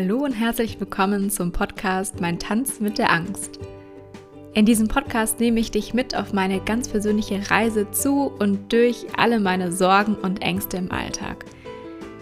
Hallo und herzlich willkommen zum Podcast Mein Tanz mit der Angst. In diesem Podcast nehme ich dich mit auf meine ganz persönliche Reise zu und durch alle meine Sorgen und Ängste im Alltag.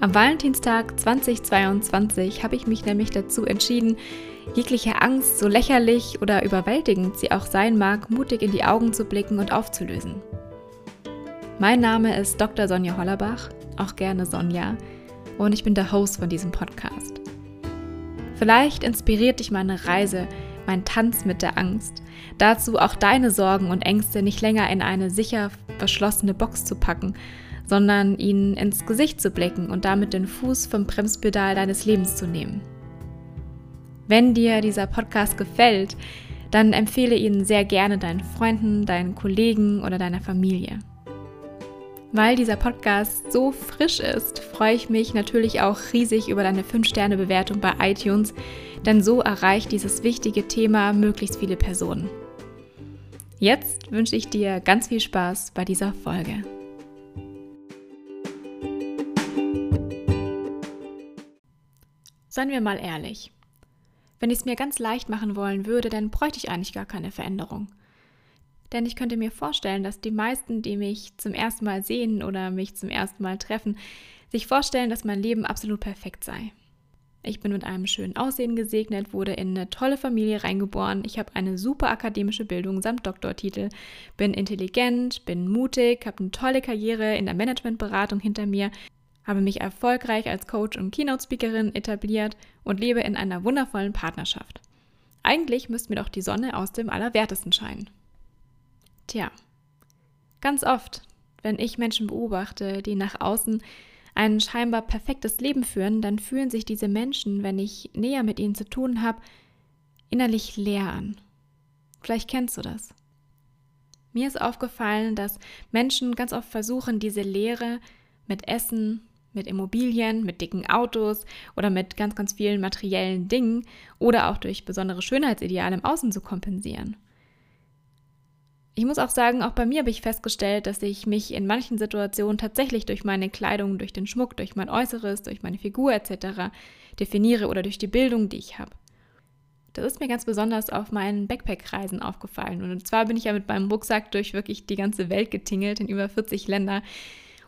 Am Valentinstag 2022 habe ich mich nämlich dazu entschieden, jegliche Angst, so lächerlich oder überwältigend sie auch sein mag, mutig in die Augen zu blicken und aufzulösen. Mein Name ist Dr. Sonja Hollerbach, auch gerne Sonja, und ich bin der Host von diesem Podcast. Vielleicht inspiriert dich meine Reise, mein Tanz mit der Angst, dazu auch deine Sorgen und Ängste nicht länger in eine sicher verschlossene Box zu packen, sondern ihnen ins Gesicht zu blicken und damit den Fuß vom Bremspedal deines Lebens zu nehmen. Wenn dir dieser Podcast gefällt, dann empfehle ihn sehr gerne deinen Freunden, deinen Kollegen oder deiner Familie. Weil dieser Podcast so frisch ist, freue ich mich natürlich auch riesig über deine 5-Sterne-Bewertung bei iTunes, denn so erreicht dieses wichtige Thema möglichst viele Personen. Jetzt wünsche ich dir ganz viel Spaß bei dieser Folge. Seien wir mal ehrlich. Wenn ich es mir ganz leicht machen wollen würde, dann bräuchte ich eigentlich gar keine Veränderung. Denn ich könnte mir vorstellen, dass die meisten, die mich zum ersten Mal sehen oder mich zum ersten Mal treffen, sich vorstellen, dass mein Leben absolut perfekt sei. Ich bin mit einem schönen Aussehen gesegnet, wurde in eine tolle Familie reingeboren, ich habe eine super akademische Bildung samt Doktortitel, bin intelligent, bin mutig, habe eine tolle Karriere in der Managementberatung hinter mir, habe mich erfolgreich als Coach und Keynote-Speakerin etabliert und lebe in einer wundervollen Partnerschaft. Eigentlich müsste mir doch die Sonne aus dem Allerwertesten scheinen. Tja, ganz oft, wenn ich Menschen beobachte, die nach außen ein scheinbar perfektes Leben führen, dann fühlen sich diese Menschen, wenn ich näher mit ihnen zu tun habe, innerlich leer an. Vielleicht kennst du das. Mir ist aufgefallen, dass Menschen ganz oft versuchen, diese Leere mit Essen, mit Immobilien, mit dicken Autos oder mit ganz, ganz vielen materiellen Dingen oder auch durch besondere Schönheitsideale im Außen zu kompensieren. Ich muss auch sagen, auch bei mir habe ich festgestellt, dass ich mich in manchen Situationen tatsächlich durch meine Kleidung, durch den Schmuck, durch mein Äußeres, durch meine Figur etc. definiere oder durch die Bildung, die ich habe. Das ist mir ganz besonders auf meinen Backpack-Reisen aufgefallen. Und zwar bin ich ja mit meinem Rucksack durch wirklich die ganze Welt getingelt, in über 40 Länder.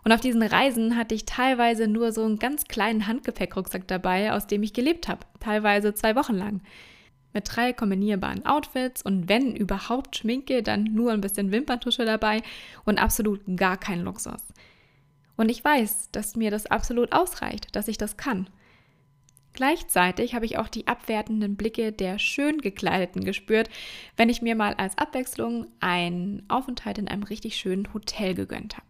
Und auf diesen Reisen hatte ich teilweise nur so einen ganz kleinen Handgepäckrucksack dabei, aus dem ich gelebt habe, teilweise zwei Wochen lang mit drei kombinierbaren Outfits und wenn überhaupt Schminke, dann nur ein bisschen Wimperntusche dabei und absolut gar kein Luxus. Und ich weiß, dass mir das absolut ausreicht, dass ich das kann. Gleichzeitig habe ich auch die abwertenden Blicke der schön gekleideten gespürt, wenn ich mir mal als Abwechslung einen Aufenthalt in einem richtig schönen Hotel gegönnt habe.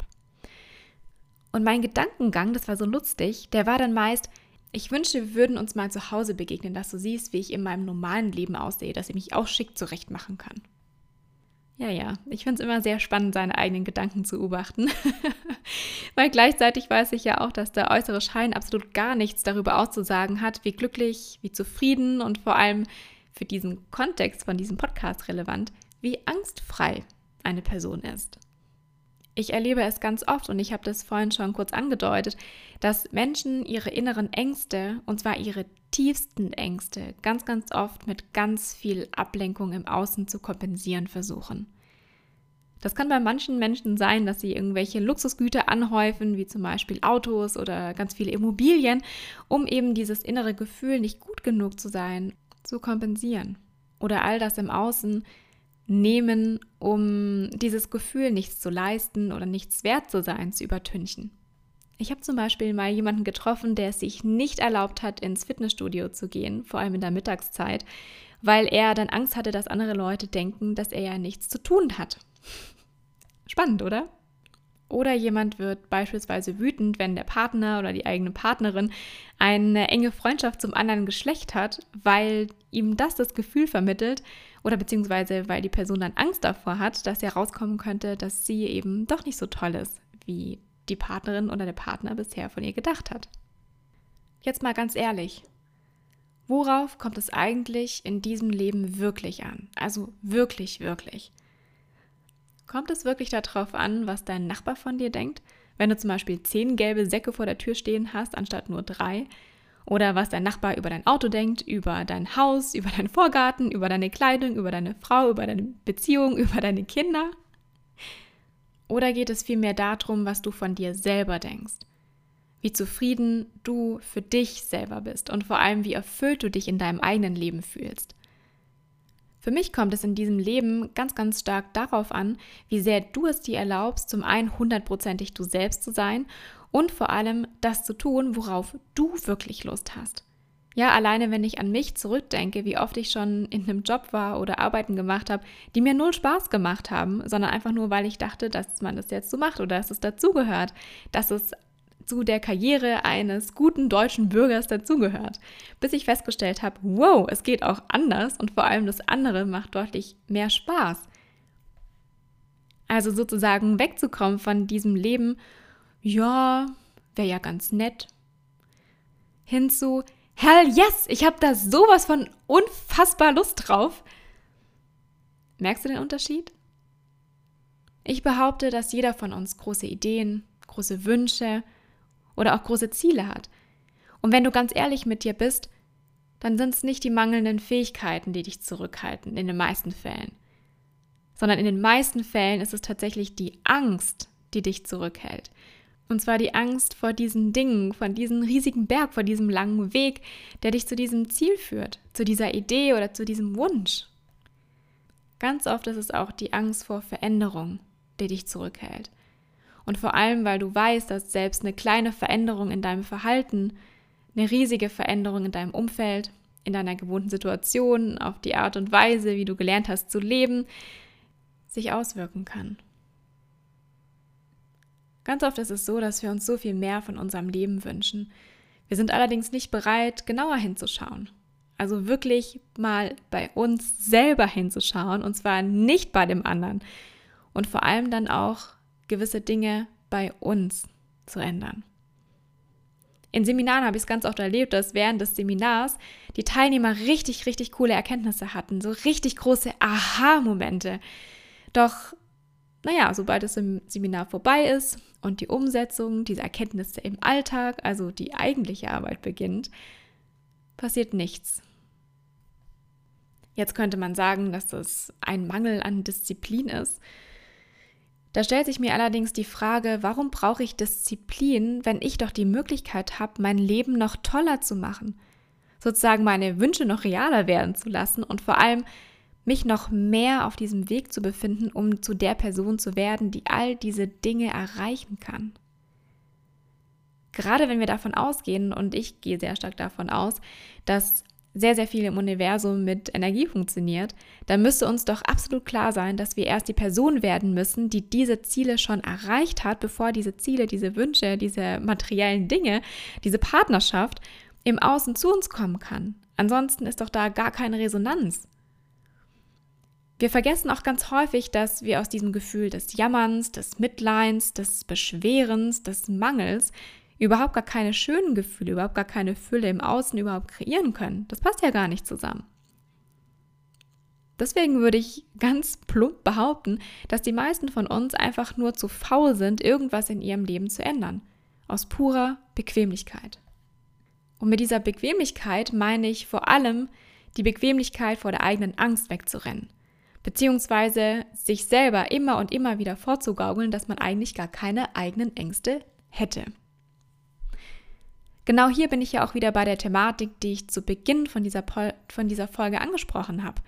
Und mein Gedankengang, das war so lustig, der war dann meist, ich wünsche, wir würden uns mal zu Hause begegnen, dass du siehst, wie ich in meinem normalen Leben aussehe, dass ich mich auch schick zurecht machen kann. Ja, ja, ich finde es immer sehr spannend, seine eigenen Gedanken zu beobachten. Weil gleichzeitig weiß ich ja auch, dass der äußere Schein absolut gar nichts darüber auszusagen hat, wie glücklich, wie zufrieden und vor allem für diesen Kontext von diesem Podcast relevant, wie angstfrei eine Person ist. Ich erlebe es ganz oft und ich habe das vorhin schon kurz angedeutet, dass Menschen ihre inneren Ängste, und zwar ihre tiefsten Ängste, ganz, ganz oft mit ganz viel Ablenkung im Außen zu kompensieren versuchen. Das kann bei manchen Menschen sein, dass sie irgendwelche Luxusgüter anhäufen, wie zum Beispiel Autos oder ganz viele Immobilien, um eben dieses innere Gefühl, nicht gut genug zu sein, zu kompensieren. Oder all das im Außen nehmen, um dieses Gefühl, nichts zu leisten oder nichts wert zu sein, zu übertünchen. Ich habe zum Beispiel mal jemanden getroffen, der es sich nicht erlaubt hat, ins Fitnessstudio zu gehen, vor allem in der Mittagszeit, weil er dann Angst hatte, dass andere Leute denken, dass er ja nichts zu tun hat. Spannend, oder? Oder jemand wird beispielsweise wütend, wenn der Partner oder die eigene Partnerin eine enge Freundschaft zum anderen Geschlecht hat, weil ihm das das Gefühl vermittelt, oder beziehungsweise weil die Person dann Angst davor hat, dass herauskommen könnte, dass sie eben doch nicht so toll ist, wie die Partnerin oder der Partner bisher von ihr gedacht hat. Jetzt mal ganz ehrlich, worauf kommt es eigentlich in diesem Leben wirklich an? Also wirklich, wirklich. Kommt es wirklich darauf an, was dein Nachbar von dir denkt? Wenn du zum Beispiel zehn gelbe Säcke vor der Tür stehen hast, anstatt nur drei? Oder was dein Nachbar über dein Auto denkt, über dein Haus, über deinen Vorgarten, über deine Kleidung, über deine Frau, über deine Beziehung, über deine Kinder? Oder geht es vielmehr darum, was du von dir selber denkst? Wie zufrieden du für dich selber bist und vor allem, wie erfüllt du dich in deinem eigenen Leben fühlst? Für mich kommt es in diesem Leben ganz, ganz stark darauf an, wie sehr du es dir erlaubst, zum einen hundertprozentig du selbst zu sein und vor allem das zu tun, worauf du wirklich Lust hast. Ja, alleine wenn ich an mich zurückdenke, wie oft ich schon in einem Job war oder Arbeiten gemacht habe, die mir null Spaß gemacht haben, sondern einfach nur, weil ich dachte, dass man das jetzt so macht oder dass es dazugehört, dass es zu der Karriere eines guten deutschen Bürgers dazugehört, bis ich festgestellt habe, wow, es geht auch anders und vor allem das andere macht deutlich mehr Spaß. Also sozusagen wegzukommen von diesem Leben, ja, wäre ja ganz nett, hinzu, hell yes, ich habe da sowas von unfassbar Lust drauf. Merkst du den Unterschied? Ich behaupte, dass jeder von uns große Ideen, große Wünsche oder auch große Ziele hat. Und wenn du ganz ehrlich mit dir bist, dann sind es nicht die mangelnden Fähigkeiten, die dich zurückhalten, in den meisten Fällen, sondern in den meisten Fällen ist es tatsächlich die Angst, die dich zurückhält. Und zwar die Angst vor diesen Dingen, von diesem riesigen Berg, vor diesem langen Weg, der dich zu diesem Ziel führt, zu dieser Idee oder zu diesem Wunsch. Ganz oft ist es auch die Angst vor Veränderung, die dich zurückhält. Und vor allem, weil du weißt, dass selbst eine kleine Veränderung in deinem Verhalten, eine riesige Veränderung in deinem Umfeld, in deiner gewohnten Situation, auf die Art und Weise, wie du gelernt hast zu leben, sich auswirken kann. Ganz oft ist es so, dass wir uns so viel mehr von unserem Leben wünschen. Wir sind allerdings nicht bereit, genauer hinzuschauen. Also wirklich mal bei uns selber hinzuschauen und zwar nicht bei dem anderen. Und vor allem dann auch gewisse Dinge bei uns zu ändern. In Seminaren habe ich es ganz oft erlebt, dass während des Seminars die Teilnehmer richtig, richtig coole Erkenntnisse hatten, so richtig große Aha-Momente. Doch naja, sobald das Seminar vorbei ist und die Umsetzung dieser Erkenntnisse im Alltag, also die eigentliche Arbeit beginnt, passiert nichts. Jetzt könnte man sagen, dass das ein Mangel an Disziplin ist. Da stellt sich mir allerdings die Frage, warum brauche ich Disziplin, wenn ich doch die Möglichkeit habe, mein Leben noch toller zu machen, sozusagen meine Wünsche noch realer werden zu lassen und vor allem mich noch mehr auf diesem Weg zu befinden, um zu der Person zu werden, die all diese Dinge erreichen kann. Gerade wenn wir davon ausgehen, und ich gehe sehr stark davon aus, dass sehr, sehr viel im Universum mit Energie funktioniert, dann müsste uns doch absolut klar sein, dass wir erst die Person werden müssen, die diese Ziele schon erreicht hat, bevor diese Ziele, diese Wünsche, diese materiellen Dinge, diese Partnerschaft im Außen zu uns kommen kann. Ansonsten ist doch da gar keine Resonanz. Wir vergessen auch ganz häufig, dass wir aus diesem Gefühl des Jammerns, des Mitleins, des Beschwerens, des Mangels überhaupt gar keine schönen Gefühle, überhaupt gar keine Fülle im Außen überhaupt kreieren können. Das passt ja gar nicht zusammen. Deswegen würde ich ganz plump behaupten, dass die meisten von uns einfach nur zu faul sind, irgendwas in ihrem Leben zu ändern. Aus purer Bequemlichkeit. Und mit dieser Bequemlichkeit meine ich vor allem die Bequemlichkeit vor der eigenen Angst wegzurennen beziehungsweise sich selber immer und immer wieder vorzugaukeln, dass man eigentlich gar keine eigenen Ängste hätte. Genau hier bin ich ja auch wieder bei der Thematik, die ich zu Beginn von dieser, von dieser Folge angesprochen habe.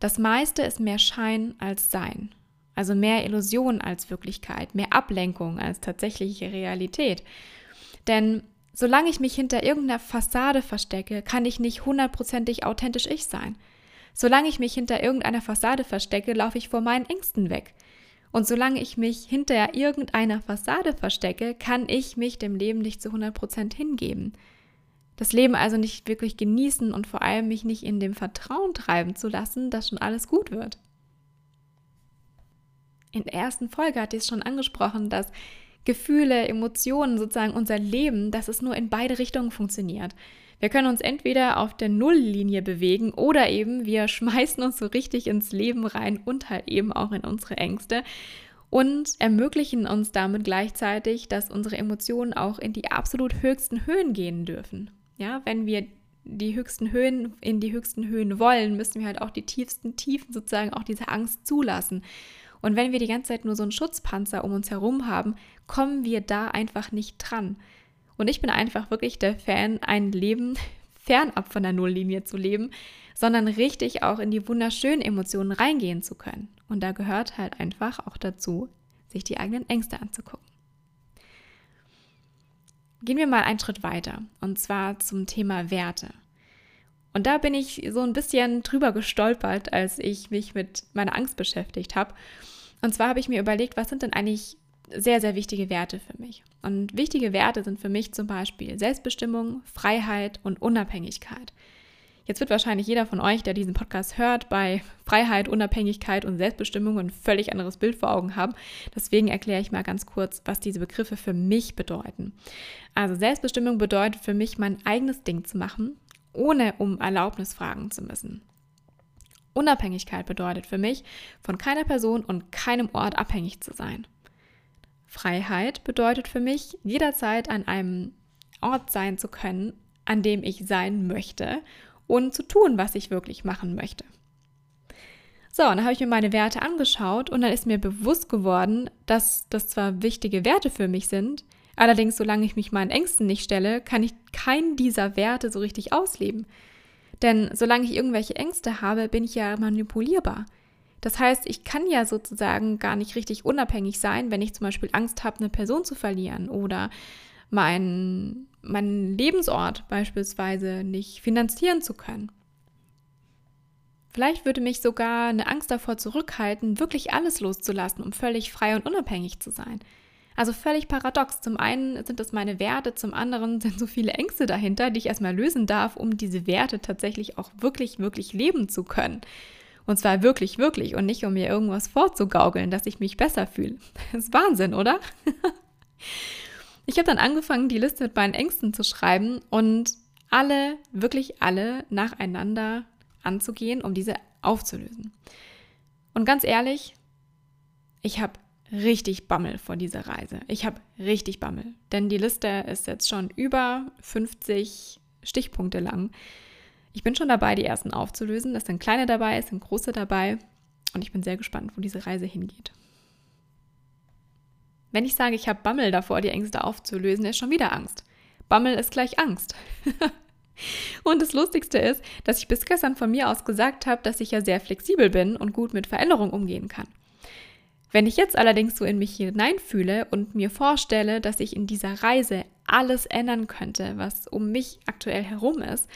Das meiste ist mehr Schein als Sein. Also mehr Illusion als Wirklichkeit, mehr Ablenkung als tatsächliche Realität. Denn solange ich mich hinter irgendeiner Fassade verstecke, kann ich nicht hundertprozentig authentisch ich sein. Solange ich mich hinter irgendeiner Fassade verstecke, laufe ich vor meinen Ängsten weg. Und solange ich mich hinter irgendeiner Fassade verstecke, kann ich mich dem Leben nicht zu 100% hingeben. Das Leben also nicht wirklich genießen und vor allem mich nicht in dem Vertrauen treiben zu lassen, dass schon alles gut wird. In der ersten Folge hatte ich es schon angesprochen, dass Gefühle, Emotionen, sozusagen unser Leben, dass es nur in beide Richtungen funktioniert. Wir können uns entweder auf der Nulllinie bewegen oder eben wir schmeißen uns so richtig ins Leben rein und halt eben auch in unsere Ängste und ermöglichen uns damit gleichzeitig, dass unsere Emotionen auch in die absolut höchsten Höhen gehen dürfen. Ja, wenn wir die höchsten Höhen in die höchsten Höhen wollen, müssen wir halt auch die tiefsten Tiefen sozusagen auch diese Angst zulassen. Und wenn wir die ganze Zeit nur so einen Schutzpanzer um uns herum haben, kommen wir da einfach nicht dran. Und ich bin einfach wirklich der Fan, ein Leben fernab von der Nulllinie zu leben, sondern richtig auch in die wunderschönen Emotionen reingehen zu können. Und da gehört halt einfach auch dazu, sich die eigenen Ängste anzugucken. Gehen wir mal einen Schritt weiter und zwar zum Thema Werte. Und da bin ich so ein bisschen drüber gestolpert, als ich mich mit meiner Angst beschäftigt habe. Und zwar habe ich mir überlegt, was sind denn eigentlich sehr, sehr wichtige Werte für mich. Und wichtige Werte sind für mich zum Beispiel Selbstbestimmung, Freiheit und Unabhängigkeit. Jetzt wird wahrscheinlich jeder von euch, der diesen Podcast hört, bei Freiheit, Unabhängigkeit und Selbstbestimmung ein völlig anderes Bild vor Augen haben. Deswegen erkläre ich mal ganz kurz, was diese Begriffe für mich bedeuten. Also Selbstbestimmung bedeutet für mich, mein eigenes Ding zu machen, ohne um Erlaubnis fragen zu müssen. Unabhängigkeit bedeutet für mich, von keiner Person und keinem Ort abhängig zu sein. Freiheit bedeutet für mich, jederzeit an einem Ort sein zu können, an dem ich sein möchte und zu tun, was ich wirklich machen möchte. So, und dann habe ich mir meine Werte angeschaut und dann ist mir bewusst geworden, dass das zwar wichtige Werte für mich sind, allerdings solange ich mich meinen Ängsten nicht stelle, kann ich keinen dieser Werte so richtig ausleben. Denn solange ich irgendwelche Ängste habe, bin ich ja manipulierbar. Das heißt, ich kann ja sozusagen gar nicht richtig unabhängig sein, wenn ich zum Beispiel Angst habe, eine Person zu verlieren oder meinen, meinen Lebensort beispielsweise nicht finanzieren zu können. Vielleicht würde mich sogar eine Angst davor zurückhalten, wirklich alles loszulassen, um völlig frei und unabhängig zu sein. Also völlig paradox. Zum einen sind es meine Werte, zum anderen sind so viele Ängste dahinter, die ich erstmal lösen darf, um diese Werte tatsächlich auch wirklich, wirklich leben zu können. Und zwar wirklich, wirklich und nicht, um mir irgendwas vorzugaukeln, dass ich mich besser fühle. Das ist Wahnsinn, oder? Ich habe dann angefangen, die Liste mit meinen Ängsten zu schreiben und alle, wirklich alle nacheinander anzugehen, um diese aufzulösen. Und ganz ehrlich, ich habe richtig Bammel vor dieser Reise. Ich habe richtig Bammel, denn die Liste ist jetzt schon über 50 Stichpunkte lang. Ich bin schon dabei, die ersten aufzulösen. Es sind kleine dabei, es sind große dabei und ich bin sehr gespannt, wo diese Reise hingeht. Wenn ich sage, ich habe Bammel davor, die Ängste aufzulösen, ist schon wieder Angst. Bammel ist gleich Angst. und das Lustigste ist, dass ich bis gestern von mir aus gesagt habe, dass ich ja sehr flexibel bin und gut mit Veränderungen umgehen kann. Wenn ich jetzt allerdings so in mich hineinfühle und mir vorstelle, dass ich in dieser Reise alles ändern könnte, was um mich aktuell herum ist,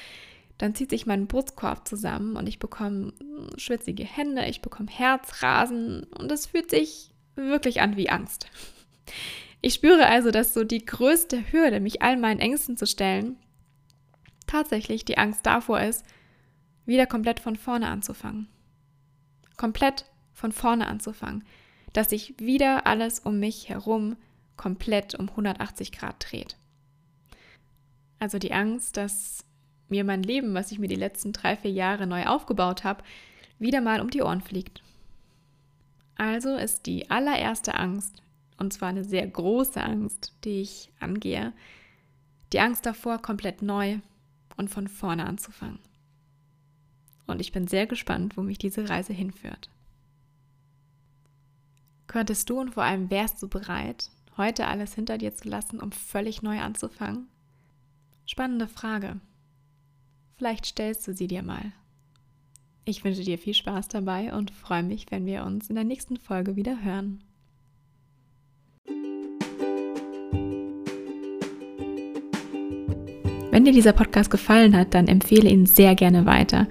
dann zieht sich mein Brustkorb zusammen und ich bekomme schwitzige Hände, ich bekomme Herzrasen und es fühlt sich wirklich an wie Angst. Ich spüre also, dass so die größte Hürde, mich all meinen Ängsten zu stellen, tatsächlich die Angst davor ist, wieder komplett von vorne anzufangen. Komplett von vorne anzufangen. Dass sich wieder alles um mich herum komplett um 180 Grad dreht. Also die Angst, dass mir mein Leben, was ich mir die letzten drei, vier Jahre neu aufgebaut habe, wieder mal um die Ohren fliegt. Also ist die allererste Angst, und zwar eine sehr große Angst, die ich angehe. Die Angst davor, komplett neu und von vorne anzufangen. Und ich bin sehr gespannt, wo mich diese Reise hinführt. Könntest du und vor allem wärst du bereit, heute alles hinter dir zu lassen, um völlig neu anzufangen? Spannende Frage. Vielleicht stellst du sie dir mal. Ich wünsche dir viel Spaß dabei und freue mich, wenn wir uns in der nächsten Folge wieder hören. Wenn dir dieser Podcast gefallen hat, dann empfehle ihn sehr gerne weiter.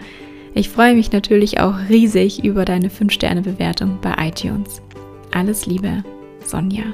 Ich freue mich natürlich auch riesig über deine 5-Sterne-Bewertung bei iTunes. Alles Liebe, Sonja.